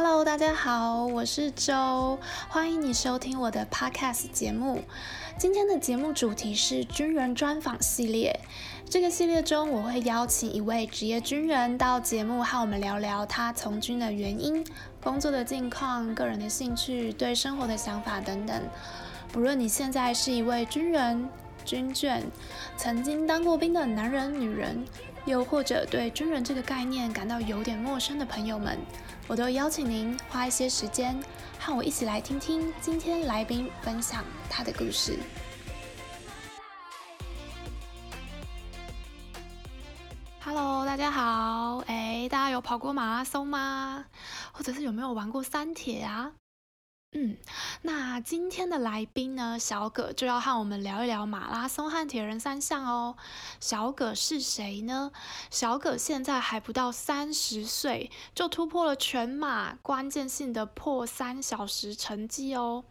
Hello，大家好，我是周，欢迎你收听我的 Podcast 节目。今天的节目主题是军人专访系列。这个系列中，我会邀请一位职业军人到节目和我们聊聊他从军的原因、工作的近况、个人的兴趣、对生活的想法等等。不论你现在是一位军人、军眷，曾经当过兵的男人、女人，又或者对军人这个概念感到有点陌生的朋友们。我都邀请您花一些时间和我一起来听听今天来宾分享他的故事。Hello，大家好，哎，大家有跑过马拉松吗？或者是有没有玩过三铁啊？嗯，那今天的来宾呢，小葛就要和我们聊一聊马拉松和铁人三项哦。小葛是谁呢？小葛现在还不到三十岁，就突破了全马关键性的破三小时成绩哦。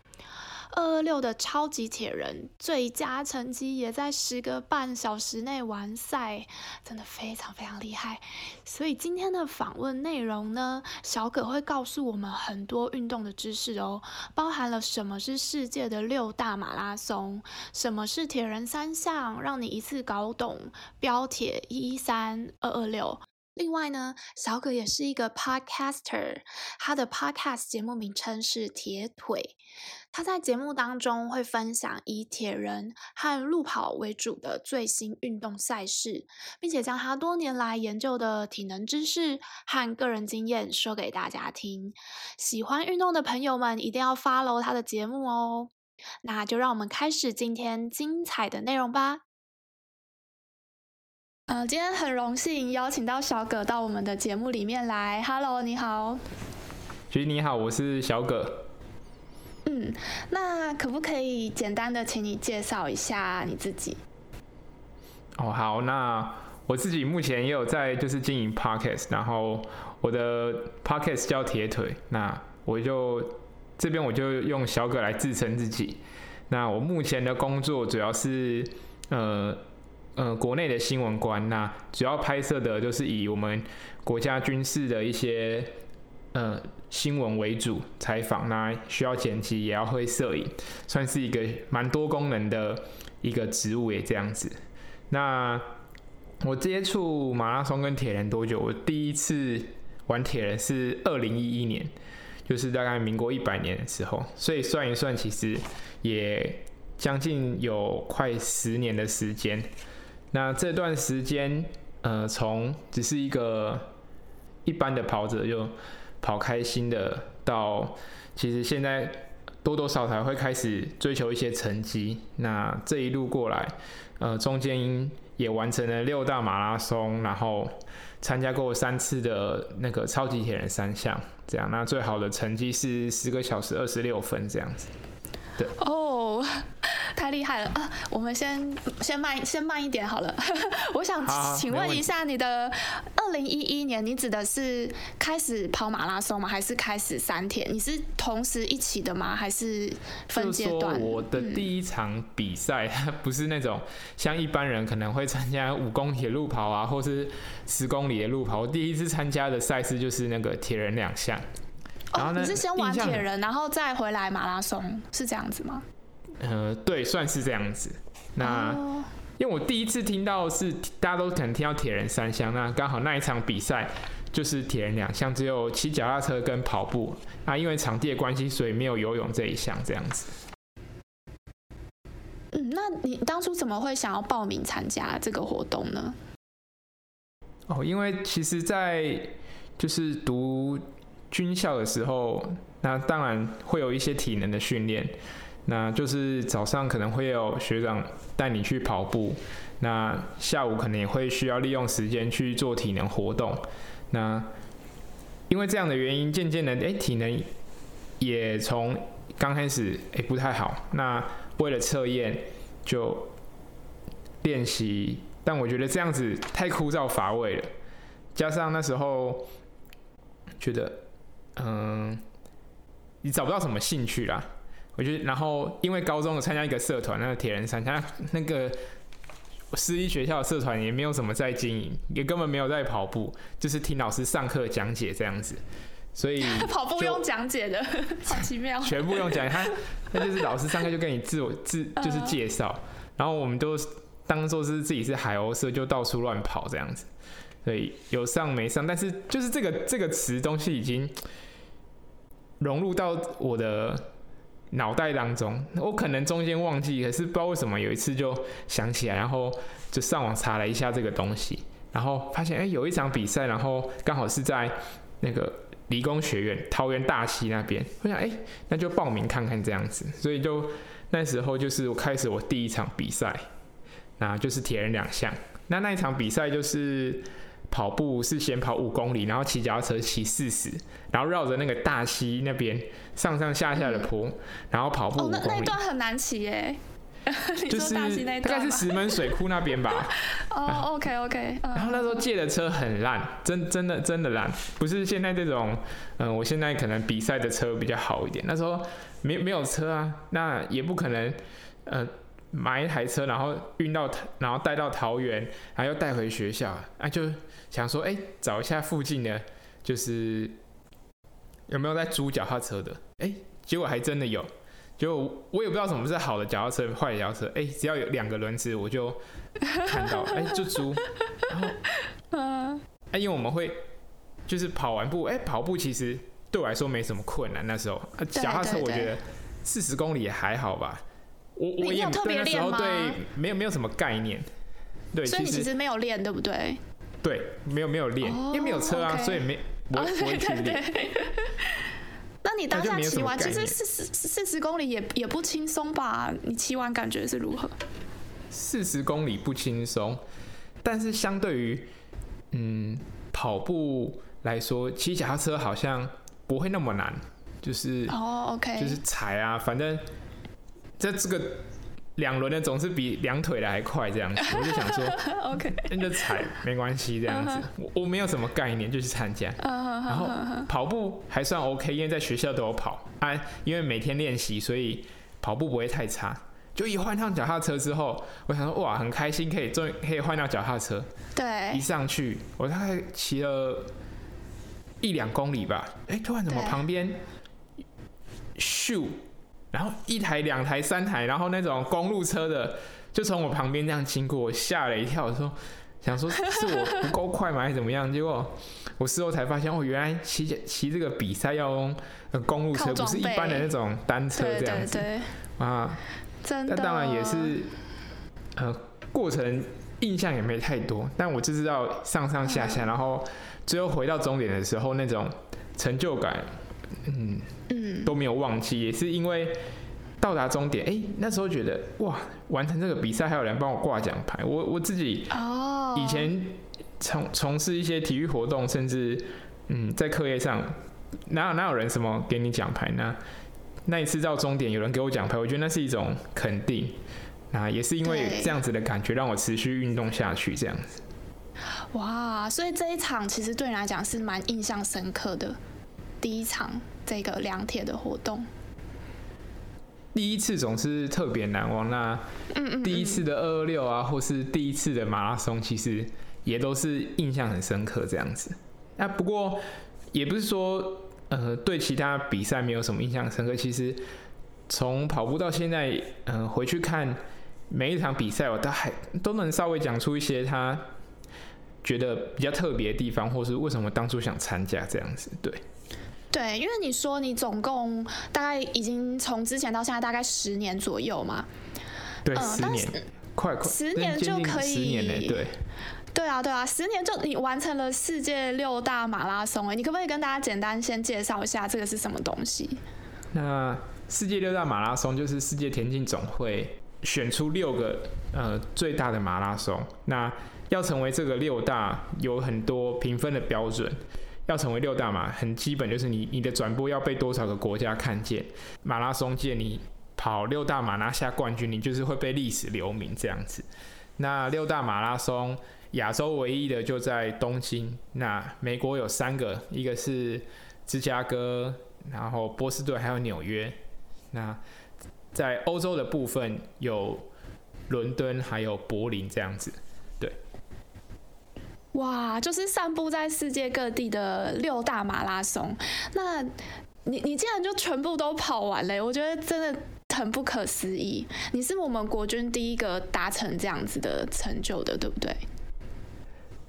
二二六的超级铁人最佳成绩也在十个半小时内完赛，真的非常非常厉害。所以今天的访问内容呢，小葛会告诉我们很多运动的知识哦，包含了什么是世界的六大马拉松，什么是铁人三项，让你一次搞懂标铁一一三二二六。另外呢，小葛也是一个 podcaster，他的 podcast 节目名称是铁腿。他在节目当中会分享以铁人和路跑为主的最新运动赛事，并且将他多年来研究的体能知识和个人经验说给大家听。喜欢运动的朋友们一定要 follow 他的节目哦。那就让我们开始今天精彩的内容吧。呃，今天很荣幸邀请到小葛到我们的节目里面来。Hello，你好。徐你好，我是小葛。嗯，那可不可以简单的请你介绍一下你自己？哦，好，那我自己目前也有在就是经营 Podcast，然后我的 Podcast 叫铁腿，那我就这边我就用小葛来自称自己。那我目前的工作主要是呃。呃，国内的新闻官，那主要拍摄的就是以我们国家军事的一些呃新闻为主采访，那需要剪辑，也要会摄影，算是一个蛮多功能的一个职务也这样子。那我接触马拉松跟铁人多久？我第一次玩铁人是二零一一年，就是大概民国一百年的时候，所以算一算，其实也将近有快十年的时间。那这段时间，呃，从只是一个一般的跑者，就跑开心的，到其实现在多多少少会开始追求一些成绩。那这一路过来，呃，中间也完成了六大马拉松，然后参加过三次的那个超级铁人三项，这样。那最好的成绩是十个小时二十六分这样子。对。哦。太厉害了啊！我们先先慢先慢一点好了。我想请问一下，你的二零一一年，你指的是开始跑马拉松吗？还是开始三铁？你是同时一起的吗？还是分阶段？我的第一场比赛，嗯、不是那种像一般人可能会参加五公里的路跑啊，或是十公里的路跑。我第一次参加的赛事就是那个铁人两项。然后呢，哦，你是先玩铁人，然后再回来马拉松，是这样子吗？呃，对，算是这样子。那、oh. 因为我第一次听到是大家都可能听到铁人三项，那刚好那一场比赛就是铁人两项，只有骑脚踏车跟跑步。那因为场地的关系，所以没有游泳这一项，这样子。嗯，那你当初怎么会想要报名参加这个活动呢？哦，因为其实，在就是读军校的时候，那当然会有一些体能的训练。那就是早上可能会有学长带你去跑步，那下午可能也会需要利用时间去做体能活动。那因为这样的原因，渐渐的，哎，体能也从刚开始哎不太好。那为了测验就练习，但我觉得这样子太枯燥乏味了。加上那时候觉得，嗯，你找不到什么兴趣啦。我觉得，然后因为高中有参加一个社团，那个铁人三项，那个私立学校的社团也没有什么在经营，也根本没有在跑步，就是听老师上课讲解这样子，所以 跑步用讲解的，好奇妙。全部用讲解，他那就是老师上课就跟你自我自就是介绍，然后我们都当做是自己是海鸥社，就到处乱跑这样子。所以有上没上，但是就是这个这个词东西已经融入到我的脑袋当中。我可能中间忘记，可是不知道为什么有一次就想起来，然后就上网查了一下这个东西，然后发现哎、有一场比赛，然后刚好是在那个。理工学院桃园大溪那边，我想哎、那就报名看看这样子，所以就那时候就是我开始我第一场比赛，那就是铁人两项。那那一场比赛就是跑步是先跑五公里，然后骑脚踏车骑四十，然后绕着那个大溪那边上上下下的坡，嗯、然后跑步五公里。哦，那那段很难骑耶。就是大概是石门水库那边吧。哦，OK OK。然后那时候借的车很烂，真真的真的烂，不是现在这种，嗯，我现在可能比赛的车比较好一点。那时候没没有车啊，那也不可能，呃，买一台车然后运到，然后带到桃园，然后又带回学校，啊，就想说，哎、欸，找一下附近的，就是有没有在租脚踏车的，哎、欸，结果还真的有。就我也不知道什么是好的脚踏车，坏的脚踏车。哎、欸，只要有两个轮子，我就看到，哎、欸，就租。然后，嗯，哎，因为我们会就是跑完步，哎、欸，跑步其实对我来说没什么困难。那时候，脚踏车我觉得四十公里也还好吧。我我也特别练吗对没有没有什么概念。对，所以你其实没有练，对不对？对，没有没有练，因为没有车啊，所以没我不会去练。那你当下骑完，其实四十四十公里也也不轻松吧？你骑完感觉是如何？四十公里不轻松，但是相对于嗯跑步来说，骑脚踏车好像不会那么难，就是哦，OK，就是踩啊，反正在这个。两轮的总是比两腿的还快，这样子，我就想说，OK，那就踩没关系，这样子，我我没有什么概念，就去参加，然后跑步还算 OK，因为在学校都有跑啊，因为每天练习，所以跑步不会太差。就一换上脚踏车之后，我想说，哇，很开心，可以终于可以换到脚踏车，对，一上去，我大概骑了一两公里吧，哎、欸，突然怎么旁边咻？然后一台、两台、三台，然后那种公路车的就从我旁边这样经过，我吓了一跳，说想说 是我不够快吗，还是怎么样？结果我事后才发现，哦，原来骑骑这个比赛要用公路车，不是一般的那种单车这样子。啊，真的。那当然也是，呃，过程印象也没太多，但我就知道上上下下，然后最后回到终点的时候那种成就感。嗯嗯，都没有忘记，也是因为到达终点，哎、欸，那时候觉得哇，完成这个比赛还有人帮我挂奖牌，我我自己哦，以前从从事一些体育活动，甚至嗯，在课业上，哪有哪有人什么给你奖牌呢？那一次到终点有人给我奖牌，我觉得那是一种肯定，那也是因为这样子的感觉让我持续运动下去，这样子。哇，所以这一场其实对你来讲是蛮印象深刻的。第一场这个两铁的活动，第一次总是特别难忘。那第一次的二二六啊，或是第一次的马拉松，其实也都是印象很深刻这样子。那不过也不是说呃对其他比赛没有什么印象深刻。其实从跑步到现在，嗯、呃，回去看每一场比赛，我都还都能稍微讲出一些他觉得比较特别的地方，或是为什么当初想参加这样子。对。对，因为你说你总共大概已经从之前到现在大概十年左右嘛，对，呃、十年，快快，十年就可以，十年嘞，对，对啊，对啊，十年就你完成了世界六大马拉松，哎，你可不可以跟大家简单先介绍一下这个是什么东西？那世界六大马拉松就是世界田径总会选出六个呃最大的马拉松，那要成为这个六大，有很多评分的标准。要成为六大马，很基本就是你你的转播要被多少个国家看见。马拉松界你跑六大马拿下冠军，你就是会被历史留名这样子。那六大马拉松，亚洲唯一的就在东京。那美国有三个，一个是芝加哥，然后波士顿还有纽约。那在欧洲的部分有伦敦还有柏林这样子。哇，就是散布在世界各地的六大马拉松，那你你竟然就全部都跑完了，我觉得真的很不可思议。你是我们国军第一个达成这样子的成就的，对不对？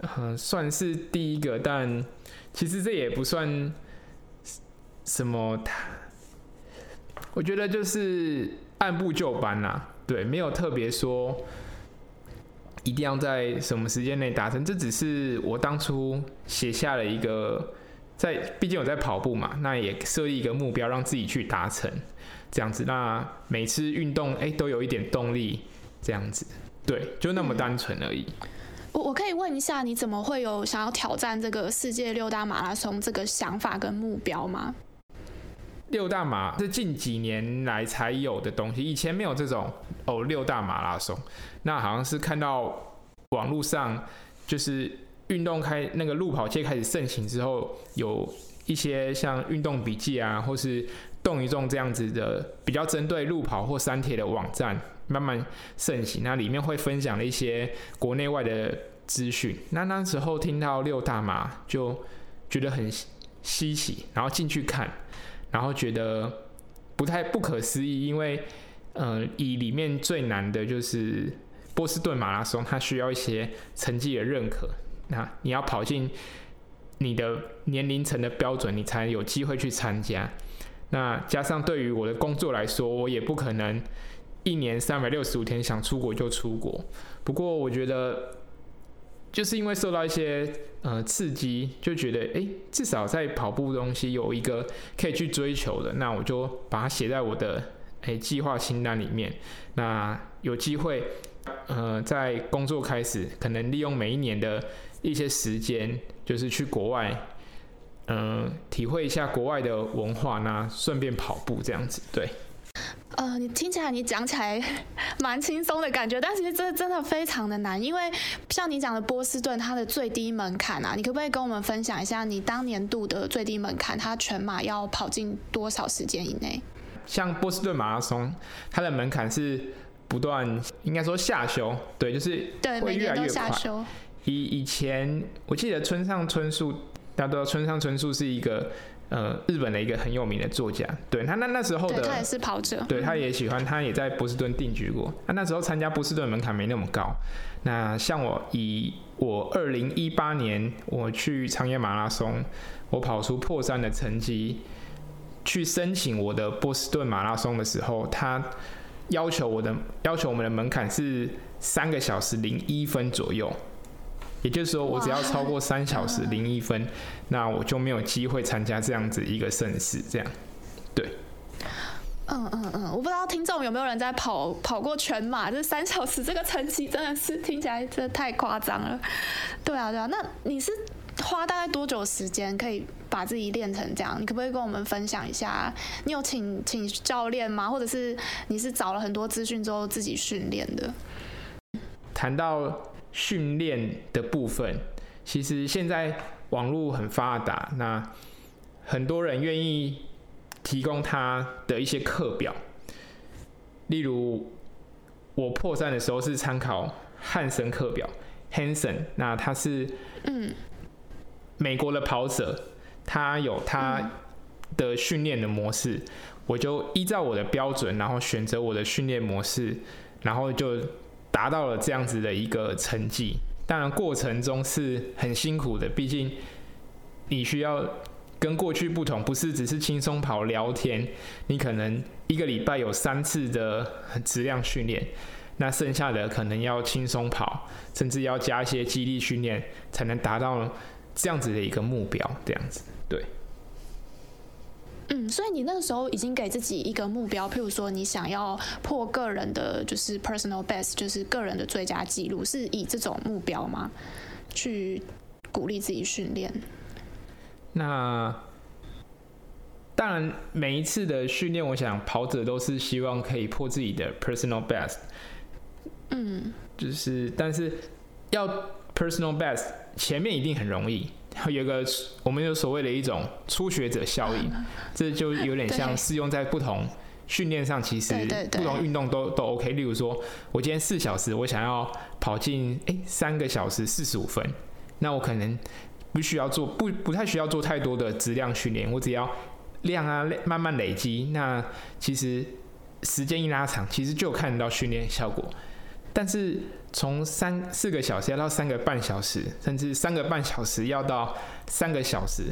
嗯，算是第一个，但其实这也不算什么。我觉得就是按部就班啦，对，没有特别说一定要在什么时间内达成。这只是我当初写下了一个，在毕竟我在跑步嘛，那也设立一个目标，让自己去达成这样子。那每次运动，哎，都有一点动力，这样子，对，就那么单纯而已。我我可以问一下，你怎么会有想要挑战这个世界六大马拉松这个想法跟目标吗？六大马是近几年来才有的东西，以前没有这种哦。六大马拉松，那好像是看到网络上就是运动开那个路跑界开始盛行之后，有一些像运动笔记啊，或是动一动这样子的比较针对路跑或山铁的网站慢慢盛行，那里面会分享了一些国内外的资讯。那那时候听到六大马就觉得很稀奇，然后进去看。然后觉得不太不可思议，因为，呃，以里面最难的就是波士顿马拉松，它需要一些成绩的认可。那你要跑进你的年龄层的标准，你才有机会去参加。那加上对于我的工作来说，我也不可能一年三百六十五天想出国就出国。不过我觉得。就是因为受到一些呃刺激，就觉得哎、欸，至少在跑步东西有一个可以去追求的，那我就把它写在我的哎计划清单里面。那有机会呃在工作开始，可能利用每一年的一些时间，就是去国外，嗯、体会一下国外的文化，那顺便跑步这样子，对。呃，你听起来你讲起来 蛮轻松的感觉，但其实这真的非常的难，因为像你讲的波士顿，它的最低门槛啊，你可不可以跟我们分享一下你当年度的最低门槛？它全马要跑进多少时间以内？像波士顿马拉松，它的门槛是不断，应该说下修，对，就是对，每年都下修。以以前我记得村上春树，大家都知道村上春树是一个。呃，日本的一个很有名的作家，对他那那时候的，他也是跑者，对，他也喜欢，他也在波士顿定居过。那那时候参加波士顿门槛没那么高。那像我以我二零一八年我去长野马拉松，我跑出破三的成绩，去申请我的波士顿马拉松的时候，他要求我的要求我们的门槛是三个小时零一分左右。也就是说，我只要超过三小时零一分，那我就没有机会参加这样子一个盛事。这样，对。嗯嗯嗯，我不知道听众有没有人在跑跑过全马，这三小时这个成绩真的是听起来真的太夸张了。对啊对啊，那你是花大概多久时间可以把自己练成这样？你可不可以跟我们分享一下？你有请请教练吗？或者是你是找了很多资讯之后自己训练的？谈到。训练的部分，其实现在网络很发达，那很多人愿意提供他的一些课表。例如，我破三的时候是参考汉森课表，Hanson，那他是嗯美国的跑者，他有他的训练的模式，我就依照我的标准，然后选择我的训练模式，然后就。达到了这样子的一个成绩，当然过程中是很辛苦的，毕竟你需要跟过去不同，不是只是轻松跑聊天，你可能一个礼拜有三次的质量训练，那剩下的可能要轻松跑，甚至要加一些肌力训练，才能达到这样子的一个目标，这样子，对。嗯，所以你那个时候已经给自己一个目标，譬如说你想要破个人的，就是 personal best，就是个人的最佳记录，是以这种目标吗？去鼓励自己训练。那当然，每一次的训练，我想跑者都是希望可以破自己的 personal best。嗯，就是，但是要 personal best，前面一定很容易。有一个我们有所谓的一种初学者效应，这就有点像适用在不同训练上，其实不同运动都都 OK。例如说，我今天四小时，我想要跑进诶三个小时四十五分，那我可能不需要做不不太需要做太多的质量训练，我只要量啊慢慢累积，那其实时间一拉长，其实就看得到训练效果。但是从三四个小时要到三个半小时，甚至三个半小时要到三个小时，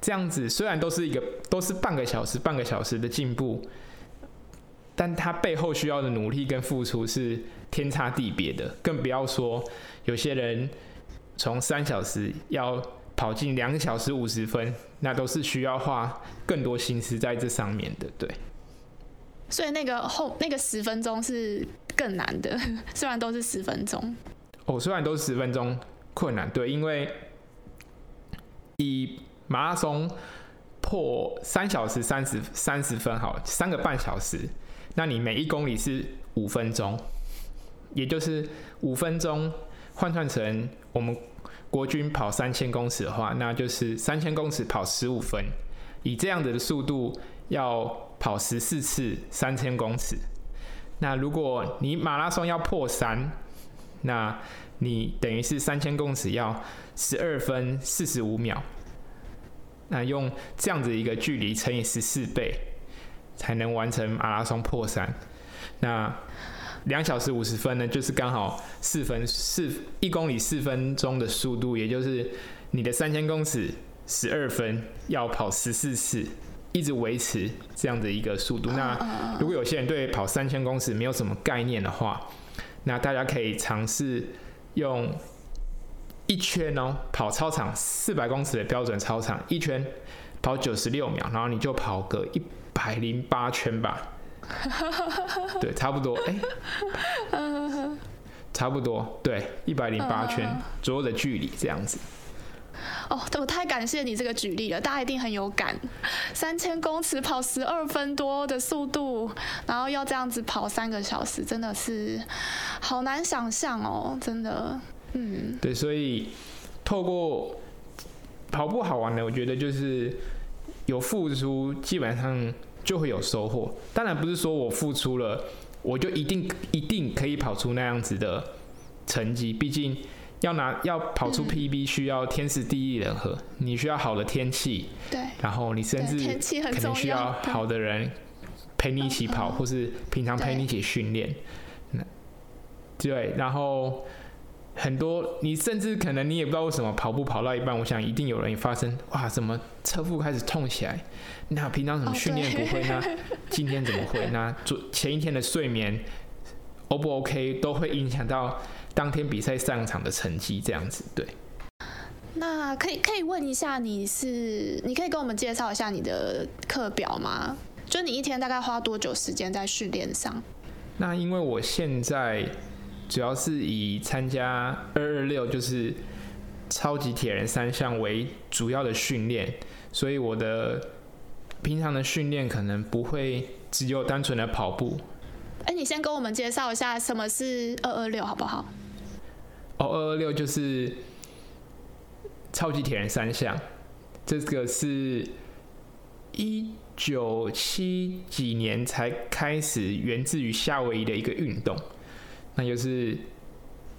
这样子虽然都是一个都是半个小时半个小时的进步，但它背后需要的努力跟付出是天差地别的。更不要说有些人从三小时要跑进两个小时五十分，那都是需要花更多心思在这上面的。对，所以那个后那个十分钟是。更难的，虽然都是十分钟。哦，虽然都是十分钟，困难对，因为以马拉松破三小时三十三十分好，三个半小时，那你每一公里是五分钟，也就是五分钟换算成我们国军跑三千公尺的话，那就是三千公尺跑十五分，以这样子的速度要跑十四次三千公尺。那如果你马拉松要破三，那你等于是三千公尺要十二分四十五秒，那用这样子一个距离乘以十四倍，才能完成马拉松破三。那两小时五十分呢，就是刚好四分四一公里四分钟的速度，也就是你的三千公尺十二分要跑十四次。一直维持这样的一个速度。那如果有些人对跑三千公尺没有什么概念的话，那大家可以尝试用一圈哦，跑操场四百公尺的标准操场，一圈跑九十六秒，然后你就跑个一百零八圈吧。对，差不多。哎、欸，差不多，对，一百零八圈左右的距离这样子。哦，我太感谢你这个举例了，大家一定很有感。三千公尺跑十二分多的速度，然后要这样子跑三个小时，真的是好难想象哦，真的。嗯，对，所以透过跑步好玩的，我觉得就是有付出，基本上就会有收获。当然不是说我付出了，我就一定一定可以跑出那样子的成绩，毕竟。要拿要跑出 PB 需要天时地利人和，嗯，你需要好的天气，对，然后你甚至可能需要好的人陪你一起跑，或是平常陪你一起训练，对，然后很多你甚至可能你也不知道为什么跑步跑到一半，我想一定有人发生，哇，怎么侧腹开始痛起来？那平常怎么训练不会呢？今天怎么会？那昨前一天的睡眠 O 不 OK 都会影响到。当天比赛上场的成绩这样子，对。那可以可以问一下，你是你可以跟我们介绍一下你的课表吗？就你一天大概花多久时间在训练上？那因为我现在主要是以参加二二六就是超级铁人三项为主要的训练，所以我的平常的训练可能不会只有单纯的跑步。哎，你先跟我们介绍一下什么是二二六好不好？哦，二二六就是超级铁人三项，这个是一九七几年才开始源自于夏威夷的一个运动，那就是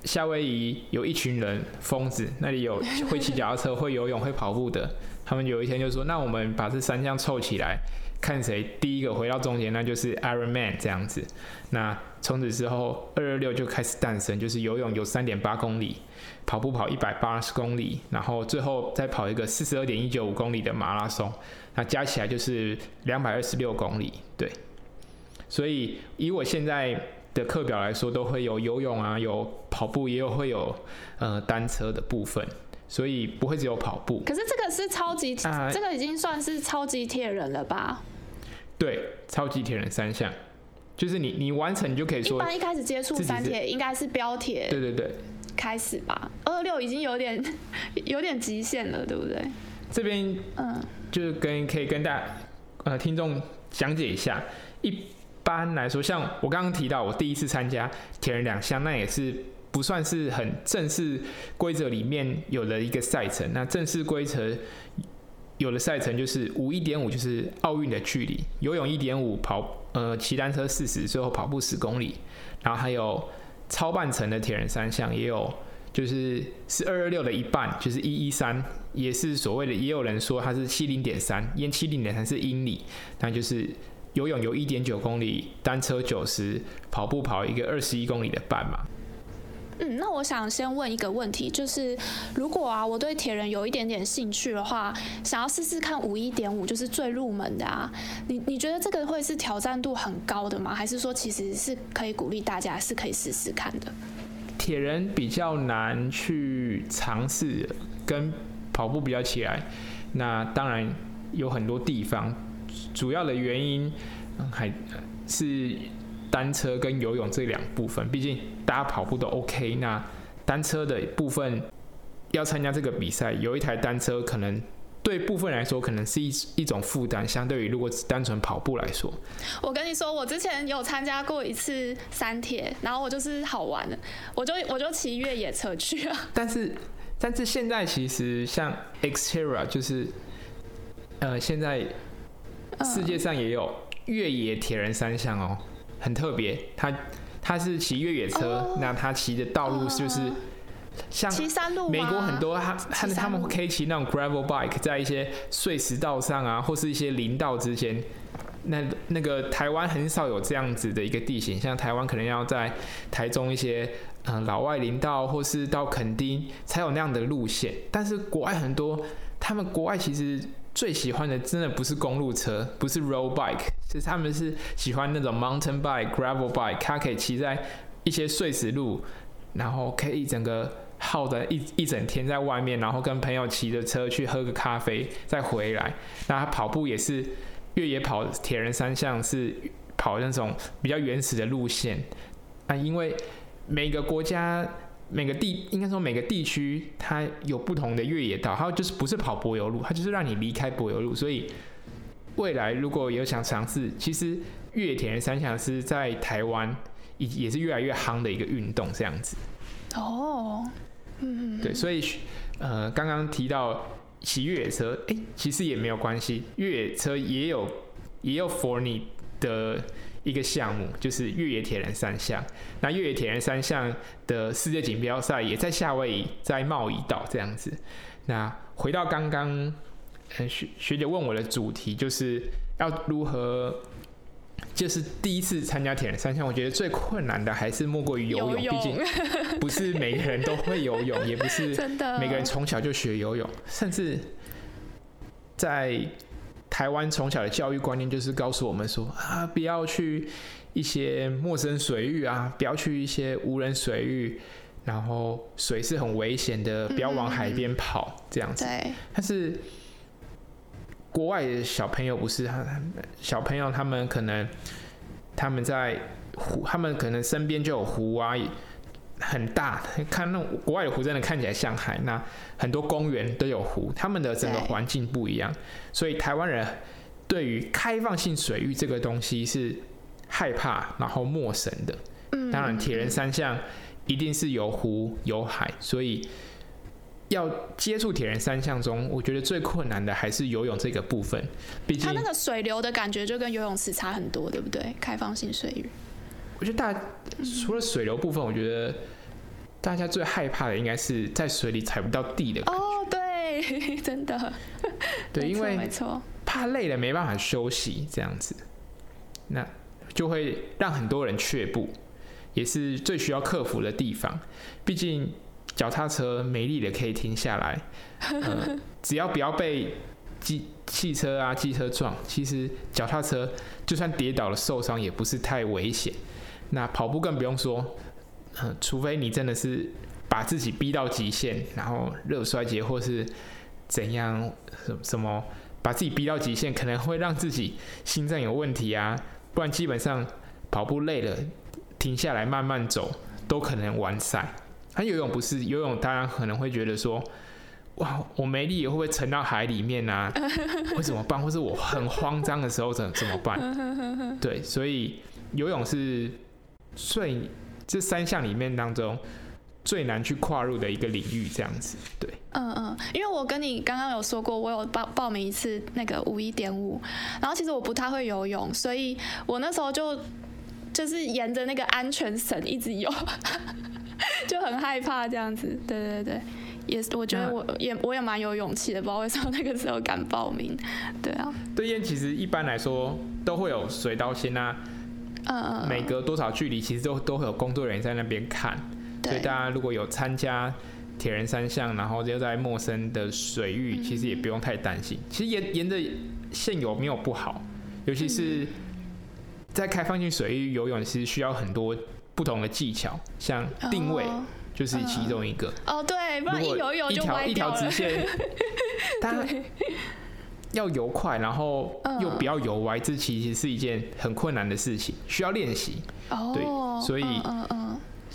夏威夷有一群人疯子，那里有会骑脚踏车、会游泳、会跑步的，他们有一天就说：“那我们把这三项凑起来，看谁第一个回到终点，那就是 Iron Man 这样子。”那从此之后，二二六就开始诞生，就是游泳有三点八公里，跑步跑一百八十公里，然后最后再跑一个四十二点一九五公里的马拉松，那加起来就是两百二十六公里。对，所以以我现在的课表来说，都会有游泳啊，有跑步，也有会有呃单车的部分，所以不会只有跑步。可是这个是超级，呃、这个已经算是超级铁人了吧？对，超级铁人三项。就是你，你完成你就可以说。一般一开始接触三铁应该是标铁。对对对。开始吧，二六已经有点 有点极限了，对不对？这边嗯，就是跟可以跟大家呃听众讲解一下。一般来说，像我刚刚提到，我第一次参加铁人两项，那也是不算是很正式规则里面有的一个赛程。那正式规则有的赛程就是五一点五，就是奥运的距离，游泳一点五跑。呃，骑单车四十，最后跑步十公里，然后还有超半程的铁人三项，也有就是是二二六的一半，就是一一三，也是所谓的，也有人说它是七零点三，因七零点三是英里，那就是游泳游一点九公里，单车九十，跑步跑一个二十一公里的半马。嗯，那我想先问一个问题，就是如果啊，我对铁人有一点点兴趣的话，想要试试看五一点五，就是最入门的啊，你你觉得这个会是挑战度很高的吗？还是说其实是可以鼓励大家是可以试试看的？铁人比较难去尝试，跟跑步比较起来，那当然有很多地方，主要的原因还是。单车跟游泳这两部分，毕竟大家跑步都 OK。那单车的部分要参加这个比赛，有一台单车可能对部分来说可能是一一种负担，相对于如果只单纯跑步来说。我跟你说，我之前有参加过一次三铁，然后我就是好玩的，我就我就骑越野车去了。但是但是现在其实像 Xterra 就是呃现在世界上也有越野铁人三项哦。很特别，他他是骑越野车，oh, 那他骑的道路就是像美国很多他他他们可以骑那种 gravel bike，在一些碎石道上啊，或是一些林道之间。那那个台湾很少有这样子的一个地形，像台湾可能要在台中一些嗯老外林道，或是到垦丁才有那样的路线。但是国外很多，他们国外其实。最喜欢的真的不是公路车，不是 road bike，是他们是喜欢那种 mountain bike、gravel bike，它可以骑在一些碎石路，然后可以一整个耗的一一整天在外面，然后跟朋友骑着车去喝个咖啡再回来。那他跑步也是越野跑，铁人三项是跑那种比较原始的路线啊，因为每个国家。每个地应该说每个地区它有不同的越野道，还有就是不是跑柏油路，它就是让你离开柏油路。所以未来如果有想尝试，其实越野铁人三项是在台湾也也是越来越夯的一个运动，这样子。哦，嗯，对，所以呃刚刚提到骑越野车，哎、欸，其实也没有关系，越野车也有也有 for 你的。一个项目就是越野铁人三项，那越野铁人三项的世界锦标赛也在夏威夷，在茂宜岛这样子。那回到刚刚，学学姐问我的主题，就是要如何，就是第一次参加铁人三项，我觉得最困难的还是莫过于游泳，毕竟不是每个人都会游泳，也不是 每个人从小就学游泳，甚至在。台湾从小的教育观念就是告诉我们说啊，不要去一些陌生水域啊，不要去一些无人水域，然后水是很危险的，不要往海边跑，嗯、这样子。对。但是国外的小朋友不是，小朋友他们可能他们在湖，他们可能身边就有湖啊。很大，看那国外的湖真的看起来像海。那很多公园都有湖，他们的整个环境不一样，所以台湾人对于开放性水域这个东西是害怕，然后陌生的。嗯，当然铁人三项一定是有湖有海，所以要接触铁人三项中，我觉得最困难的还是游泳这个部分。毕竟它那个水流的感觉就跟游泳池差很多，对不对？开放性水域。我觉得大除了水流部分，我觉得大家最害怕的应该是在水里踩不到地的。哦，对，真的。对，因为没错，怕累了没办法休息，这样子，那就会让很多人却步，也是最需要克服的地方。毕竟脚踏车没力的可以停下来，呃，只要不要被机汽车啊、机车撞，其实脚踏车就算跌倒了受伤也不是太危险。那跑步更不用说，呃，除非你真的是把自己逼到极限，然后热衰竭或是怎样，什什么把自己逼到极限，可能会让自己心脏有问题啊，不然基本上跑步累了，停下来慢慢走都可能完赛。他游泳不是游泳，当然可能会觉得说，哇，我没力也会不会沉到海里面啊？会怎么办？或是我很慌张的时候怎怎么办？对，所以游泳是。所以这三项里面当中最难去跨入的一个领域，这样子，对。嗯嗯，因为我跟你刚刚有说过，我有报报名一次那个五一点五，然后其实我不太会游泳，所以我那时候就就是沿着那个安全绳一直游。就很害怕这样子。对对对，也是，我觉得我也我也蛮有勇气的，不知道为什么那个时候敢报名。对啊，对，因为其实一般来说都会有水刀先啊，嗯，每隔多少距离其实都都会有工作人员在那边看，所以大家如果有参加铁人三项，然后又在陌生的水域，其实也不用太担心。其实沿沿着现有没有不好，尤其是在开放性水域游泳，其实需要很多不同的技巧，像定位就是其中一个。哦，对，不然一游泳就歪掉了。一条一条直线，它要游快，然后又不要游歪，这其实是一件很困难的事情，需要练习。对，所以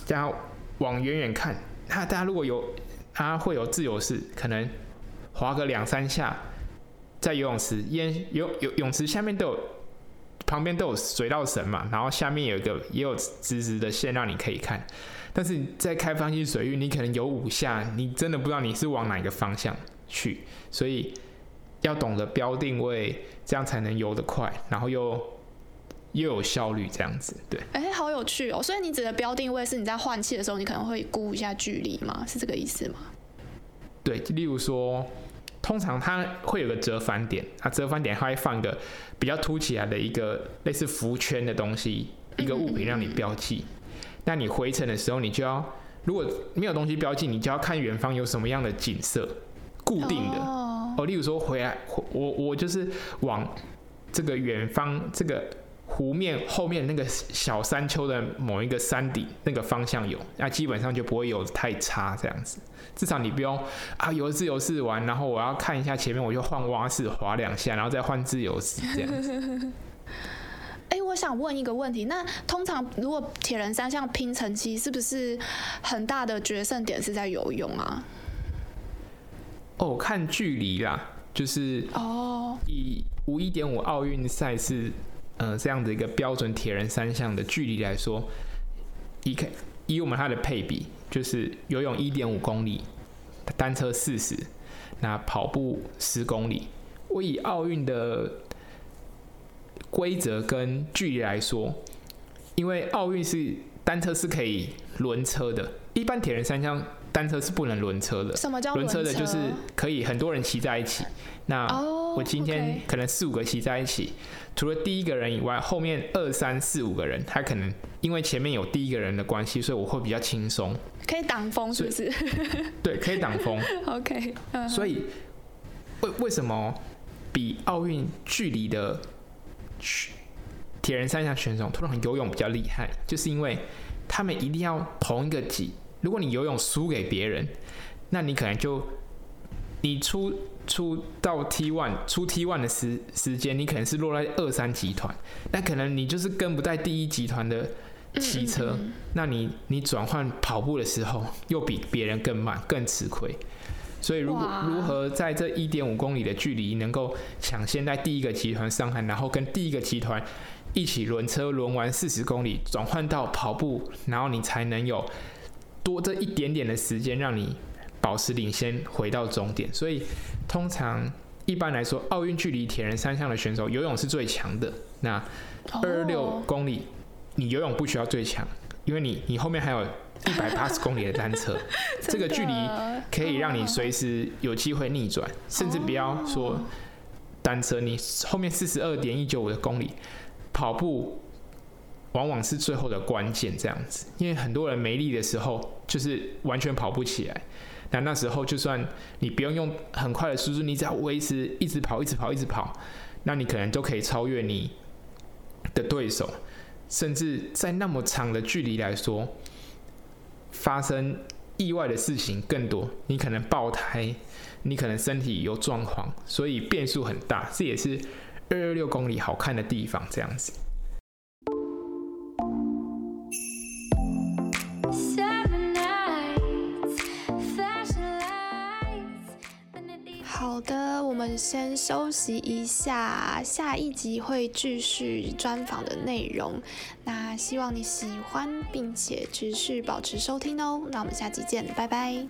大家往远远看。他大家如果有，他会有自由式，可能划个两三下，在游泳池，淹游泳泳池下面都有，旁边都有水道绳嘛，然后下面有一个也有直直的线让你可以看。但是在开放性水域，你可能游五下，你真的不知道你是往哪个方向去，所以要懂得标定位，这样才能游得快，然后又。又有效率这样子，对。哎、欸，好有趣哦！所以你指的标定位是你在换气的时候，你可能会估一下距离吗？是这个意思吗？对，例如说，通常它会有个折返点，它折返点它会放个比较凸起来的一个类似浮圈的东西，一个物品让你标记。嗯嗯嗯，那你回程的时候，你就要如果没有东西标记，你就要看远方有什么样的景色，固定的哦，哦。例如说回来，我我就是往这个远方这个。湖面后面那个小山丘的某一个山顶那个方向游，那基本上就不会游太差这样子。至少你不用啊游自由式玩，然后我要看一下前面，我就换蛙式滑两下，然后再换自由式这样子。哎、欸，我想问一个问题，那通常如果铁人三项拼成绩，是不是很大的决胜点是在游泳啊？哦，看距离啦，就是哦，以五一点五奥运赛事。呃，这样的一个标准铁人三项的距离来说，以以我们它的配比，就是游泳一点五公里，单车四十，那跑步十公里。我以奥运的规则跟距离来说，因为奥运是单车是可以轮车的，一般铁人三项单车是不能轮车的。什么叫轮车？的就是可以很多人骑在一起。那我今天可能四五个骑在一起。除了第一个人以外，后面二三四五个人，他可能因为前面有第一个人的关系，所以我会比较轻松。可以挡风，是不是？对，可以挡风。OK、uh。-huh. 所以为为什么比奥运距离的铁人三项选手通常游泳比较厉害？就是因为他们一定要同一个级。如果你游泳输给别人，那你可能就你出。出到 T one 出 T one 的时时间，你可能是落在二三集团，那可能你就是跟不在第一集团的骑车，嗯嗯嗯，那你你转换跑步的时候又比别人更慢，更吃亏。所以如果如何在这一点五公里的距离能够抢先在第一个集团上岸，然后跟第一个集团一起轮车轮完四十公里，转换到跑步，然后你才能有多这一点点的时间让你保持领先回到终点。所以。通常一般来说，奥运距离铁人三项的选手，游泳是最强的。那二二六公里，你游泳不需要最强，因为你你后面还有一百八十公里的单车，这个距离可以让你随时有机会逆转，甚至不要说单车，你后面四十二点一九五的公里跑步，往往是最后的关键。这样子，因为很多人没力的时候，就是完全跑不起来。那那时候，就算你不用用很快的速度，你只要维持一直跑、一直跑、一直跑，那你可能都可以超越你的对手。甚至在那么长的距离来说，发生意外的事情更多。你可能爆胎，你可能身体有状况，所以变数很大。这也是二二六公里好看的地方，这样子。好的，我们先休息一下，下一集会继续专访的内容。那希望你喜欢，并且持续保持收听哦。那我们下集见，拜拜。